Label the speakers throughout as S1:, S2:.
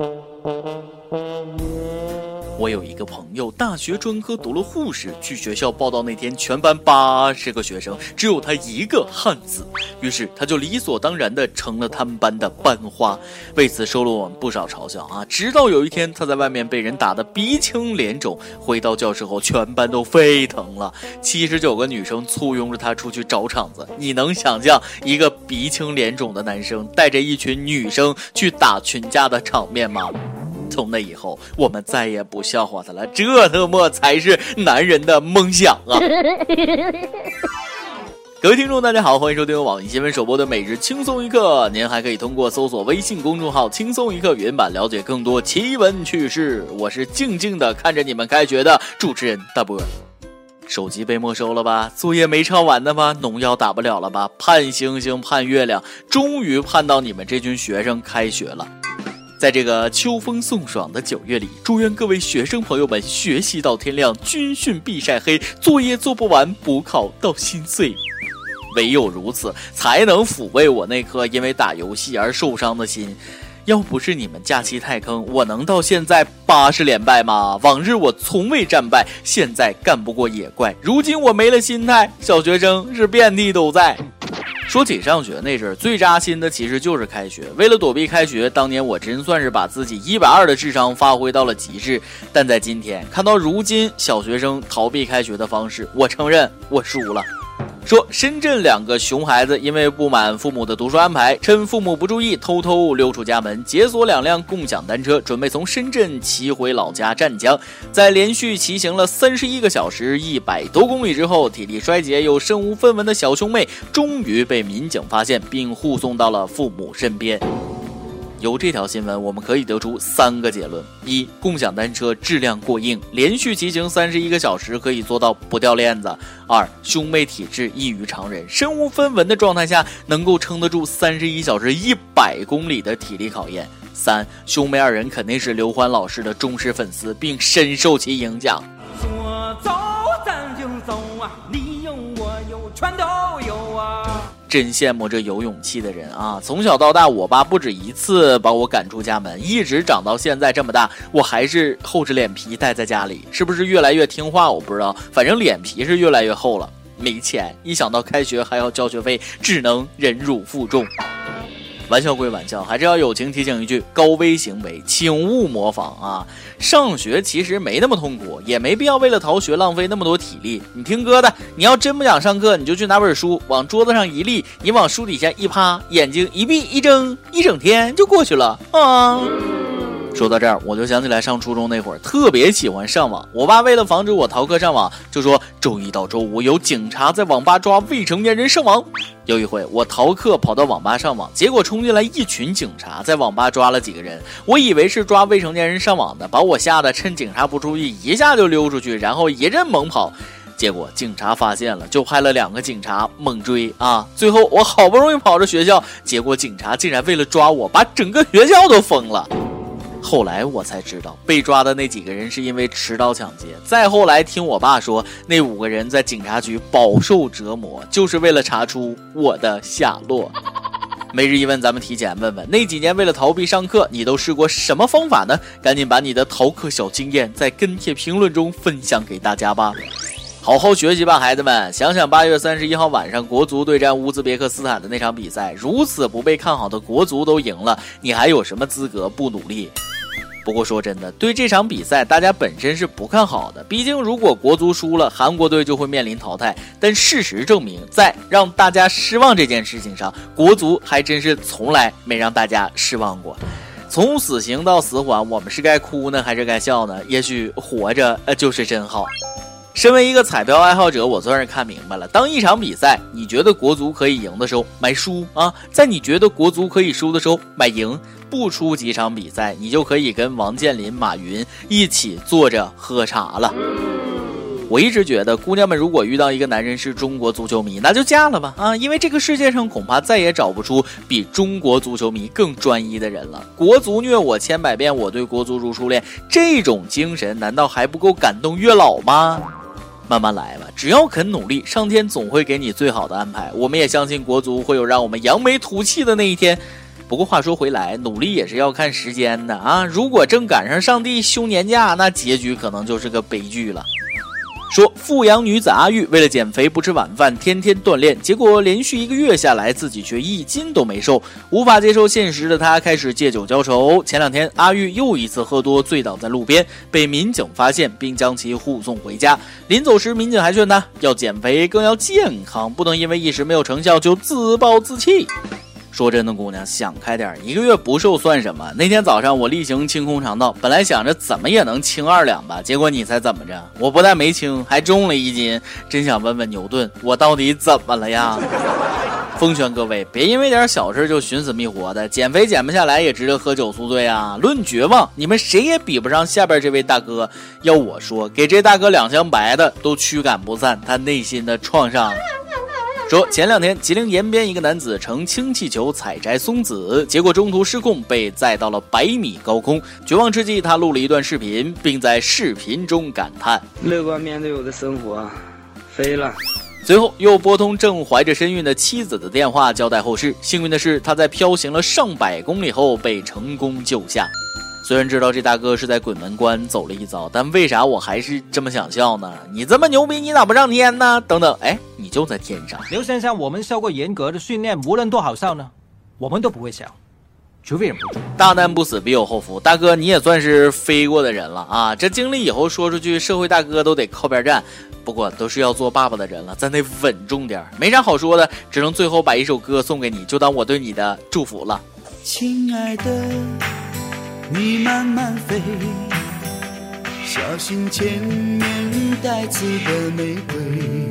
S1: Mm-hmm. 我有一个朋友，大学专科读了护士，去学校报道那天，全班八十个学生，只有他一个汉子，于是他就理所当然的成了他们班的班花，为此受了我们不少嘲笑啊！直到有一天，他在外面被人打得鼻青脸肿，回到教室后，全班都沸腾了，七十九个女生簇拥着他出去找场子。你能想象一个鼻青脸肿的男生带着一群女生去打群架的场面吗？从那以后，我们再也不笑话他了。这他妈才是男人的梦想啊！各位听众，大家好，欢迎收听网易新闻首播的每日轻松一刻。您还可以通过搜索微信公众号“轻松一刻”原版了解更多奇闻趣事。我是静静的看着你们开学的主持人大波。手机被没收了吧？作业没抄完的吧？农药打不了了吧？盼星星盼月亮，终于盼到你们这群学生开学了。在这个秋风送爽的九月里，祝愿各位学生朋友们学习到天亮，军训必晒黑，作业做不完，补考到心碎。唯有如此，才能抚慰我那颗因为打游戏而受伤的心。要不是你们假期太坑，我能到现在八十连败吗？往日我从未战败，现在干不过野怪。如今我没了心态，小学生是遍地都在。说起上学那阵儿，最扎心的其实就是开学。为了躲避开学，当年我真算是把自己一百二的智商发挥到了极致。但在今天看到如今小学生逃避开学的方式，我承认我输了。说深圳两个熊孩子因为不满父母的读书安排，趁父母不注意，偷偷溜出家门，解锁两辆共享单车，准备从深圳骑回老家湛江。在连续骑行了三十一个小时、一百多公里之后，体力衰竭又身无分文的小兄妹，终于被民警发现，并护送到了父母身边。由这条新闻，我们可以得出三个结论：一、共享单车质量过硬，连续骑行三十一个小时可以做到不掉链子；二、兄妹体质异于常人，身无分文的状态下能够撑得住三十一小时一百公里的体力考验；三、兄妹二人肯定是刘欢老师的忠实粉丝，并深受其影响。说走咱就走啊，你全都有啊。真羡慕这有勇气的人啊！从小到大，我爸不止一次把我赶出家门，一直长到现在这么大，我还是厚着脸皮待在家里。是不是越来越听话？我不知道，反正脸皮是越来越厚了。没钱，一想到开学还要交学费，只能忍辱负重。玩笑归玩笑，还是要友情提醒一句：高危行为，请勿模仿啊！上学其实没那么痛苦，也没必要为了逃学浪费那么多体力。你听哥的，你要真不想上课，你就去拿本书，往桌子上一立，你往书底下一趴，眼睛一闭一睁，一整天就过去了啊！说到这儿，我就想起来上初中那会儿，特别喜欢上网。我爸为了防止我逃课上网，就说周一到周五有警察在网吧抓未成年人上网。有一回我逃课跑到网吧上网，结果冲进来一群警察，在网吧抓了几个人。我以为是抓未成年人上网的，把我吓得趁警察不注意，一下就溜出去，然后一阵猛跑。结果警察发现了，就派了两个警察猛追啊！最后我好不容易跑着学校，结果警察竟然为了抓我，把整个学校都封了。后来我才知道，被抓的那几个人是因为持刀抢劫。再后来听我爸说，那五个人在警察局饱受折磨，就是为了查出我的下落。每日一问，咱们提前问问，那几年为了逃避上课，你都试过什么方法呢？赶紧把你的逃课小经验在跟帖评论中分享给大家吧。好好学习吧，孩子们！想想八月三十一号晚上国足对战乌兹别克斯坦的那场比赛，如此不被看好的国足都赢了，你还有什么资格不努力？不过说真的，对这场比赛，大家本身是不看好的。毕竟如果国足输了，韩国队就会面临淘汰。但事实证明，在让大家失望这件事情上，国足还真是从来没让大家失望过。从死刑到死缓，我们是该哭呢，还是该笑呢？也许活着呃就是真好。身为一个彩票爱好者，我算是看明白了：当一场比赛你觉得国足可以赢的时候，买输啊；在你觉得国足可以输的时候，买赢。不出几场比赛，你就可以跟王健林、马云一起坐着喝茶了。我一直觉得，姑娘们如果遇到一个男人是中国足球迷，那就嫁了吧啊！因为这个世界上恐怕再也找不出比中国足球迷更专一的人了。国足虐我千百遍，我对国足如初恋，这种精神难道还不够感动月老吗？慢慢来吧，只要肯努力，上天总会给你最好的安排。我们也相信国足会有让我们扬眉吐气的那一天。不过话说回来，努力也是要看时间的啊！如果正赶上上帝休年假，那结局可能就是个悲剧了。说富阳女子阿玉为了减肥不吃晚饭，天天锻炼，结果连续一个月下来，自己却一斤都没瘦。无法接受现实的她开始借酒浇愁。前两天，阿玉又一次喝多醉倒在路边，被民警发现并将其护送回家。临走时，民警还劝她要减肥，更要健康，不能因为一时没有成效就自暴自弃。说真的，姑娘想开点，一个月不瘦算什么？那天早上我例行清空肠道，本来想着怎么也能轻二两吧，结果你猜怎么着？我不但没轻，还重了一斤。真想问问牛顿，我到底怎么了呀？奉劝各位，别因为点小事就寻死觅活的，减肥减不下来也值得喝酒宿醉啊！论绝望，你们谁也比不上下边这位大哥。要我说，给这大哥两箱白的都驱赶不散他内心的创伤。说前两天吉林延边一个男子乘氢气球采摘松子，结果中途失控被载到了百米高空。绝望之际，他录了一段视频，并在视频中感叹：“
S2: 乐观面对我的生活，飞了。”
S1: 随后又拨通正怀着身孕的妻子的电话，交代后事。幸运的是，他在飘行了上百公里后被成功救下。虽然知道这大哥是在鬼门关走了一遭，但为啥我还是这么想笑呢？你这么牛逼，你咋不上天呢？等等，哎，你就在天上。
S3: 刘先生，我们受过严格的训练，无论多好笑呢，我们都不会笑，除非忍不住。
S1: 大难不死必有后福，大哥你也算是飞过的人了啊！这经历以后说出去，社会大哥都得靠边站。不过都是要做爸爸的人了，咱得稳重点，没啥好说的，只能最后把一首歌送给你，就当我对你的祝福了。亲爱的。你慢慢飞，小心前面带刺的玫瑰。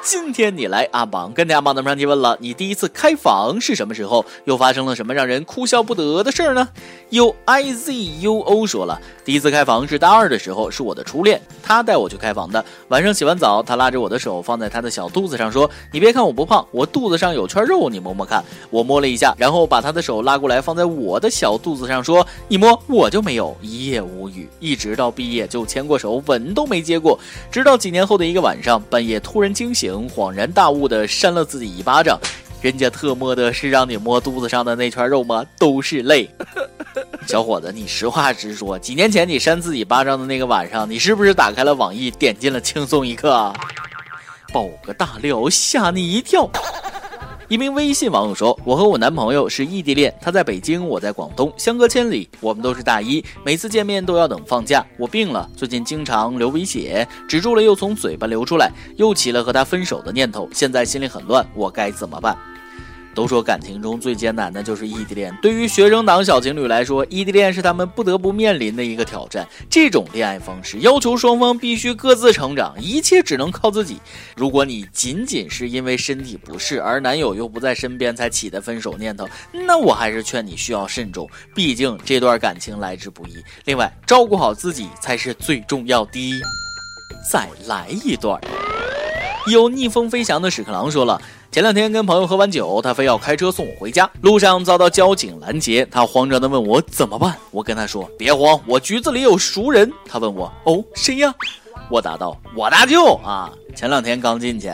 S1: 今天你来阿榜，跟大家榜单上提问了，你第一次开房是什么时候？又发生了什么让人哭笑不得的事儿呢？U I Z U O 说了，第一次开房是大二的时候，是我的初恋，他带我去开房的。晚上洗完澡，他拉着我的手放在他的小肚子上，说：“你别看我不胖，我肚子上有圈肉，你摸摸看。”我摸了一下，然后把他的手拉过来放在我的小肚子上，说：“你摸，我就没有。”一夜无语，一直到毕业就牵过手，吻都没接过。直到几年后的一个晚上，半夜突然惊醒。恍然大悟的扇了自己一巴掌，人家特么的是让你摸肚子上的那圈肉吗？都是泪。小伙子，你实话实说，几年前你扇自己巴掌的那个晚上，你是不是打开了网易，点进了轻松一刻？啊爆个大料，吓你一跳。一名微信网友说：“我和我男朋友是异地恋，他在北京，我在广东，相隔千里。我们都是大一，每次见面都要等放假。我病了，最近经常流鼻血，止住了又从嘴巴流出来，又起了和他分手的念头。现在心里很乱，我该怎么办？”都说感情中最艰难的就是异地恋。对于学生党小情侣来说，异地恋是他们不得不面临的一个挑战。这种恋爱方式要求双方必须各自成长，一切只能靠自己。如果你仅仅是因为身体不适而男友又不在身边才起的分手念头，那我还是劝你需要慎重，毕竟这段感情来之不易。另外，照顾好自己才是最重要的。再来一段。有逆风飞翔的屎壳郎说了。前两天跟朋友喝完酒，他非要开车送我回家，路上遭到交警拦截，他慌张的问我怎么办。我跟他说别慌，我局子里有熟人。他问我哦谁呀？我答道我大舅啊。前两天刚进去，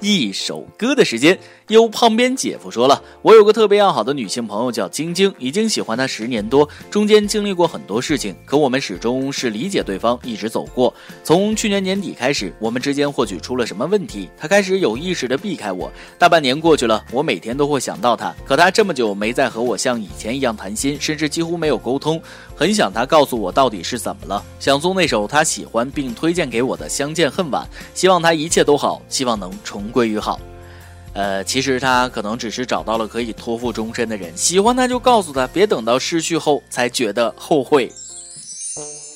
S1: 一首歌的时间，有旁边姐夫说了，我有个特别要好的女性朋友叫晶晶，已经喜欢她十年多，中间经历过很多事情，可我们始终是理解对方，一直走过。从去年年底开始，我们之间或许出了什么问题，她开始有意识的避开我。大半年过去了，我每天都会想到她，可她这么久没再和我像以前一样谈心，甚至几乎没有沟通，很想她告诉我到底是怎么了，想送那首她喜欢并推荐给我的。相见恨晚，希望他一切都好，希望能重归于好。呃，其实他可能只是找到了可以托付终身的人，喜欢他就告诉他，别等到失去后才觉得后悔。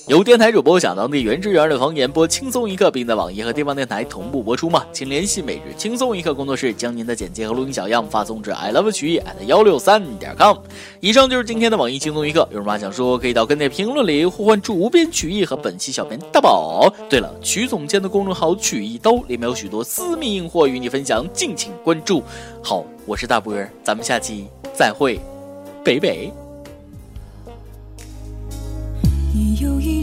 S1: 由电台主播想当地原汁原味的方言播轻松一刻，并在网易和地方电台同步播出吗？请联系每日轻松一刻工作室，将您的简介和录音小样发送至 i love 曲艺 at 幺六三点 com。以上就是今天的网易轻松一刻，有什么话想说，可以到跟帖评论里呼唤主编曲艺和本期小编大宝。对了，曲总监的公众号曲艺刀里面有许多私密硬货与你分享，敬请关注。好，我是大波儿，咱们下期再会，北北。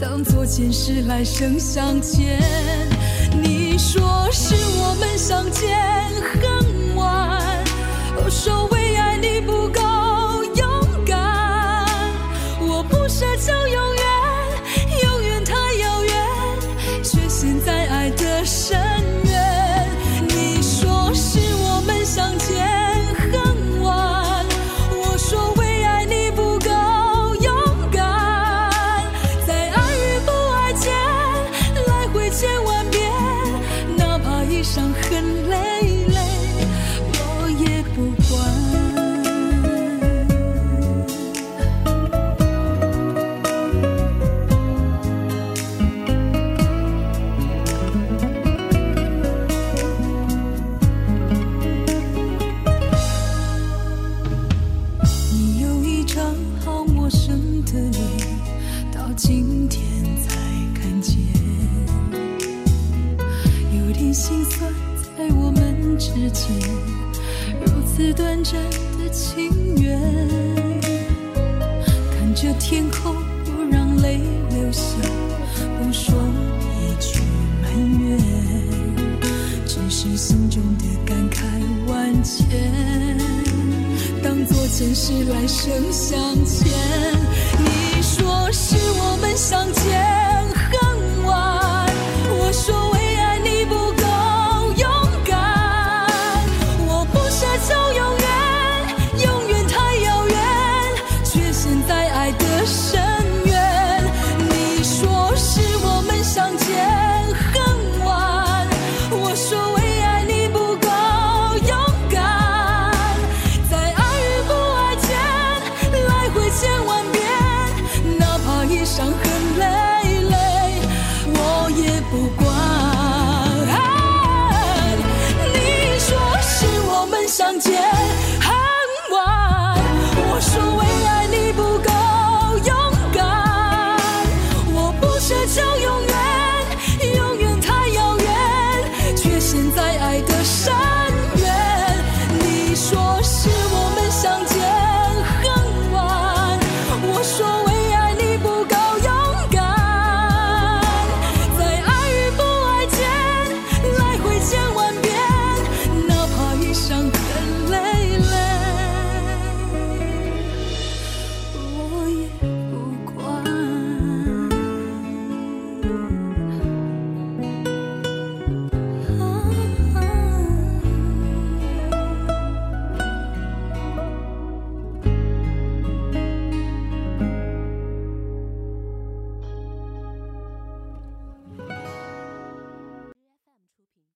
S4: 当作前世来生相欠。你说是我们相见恨晚，我说伤痕累累，我也不管。你有一张好陌生的脸，到今天心酸，在我们之间如此短暂的情缘。看着天空，不让泪流下，不说一句埋怨，只是心中的感慨万千。当作前世来生相欠。你说是我们相见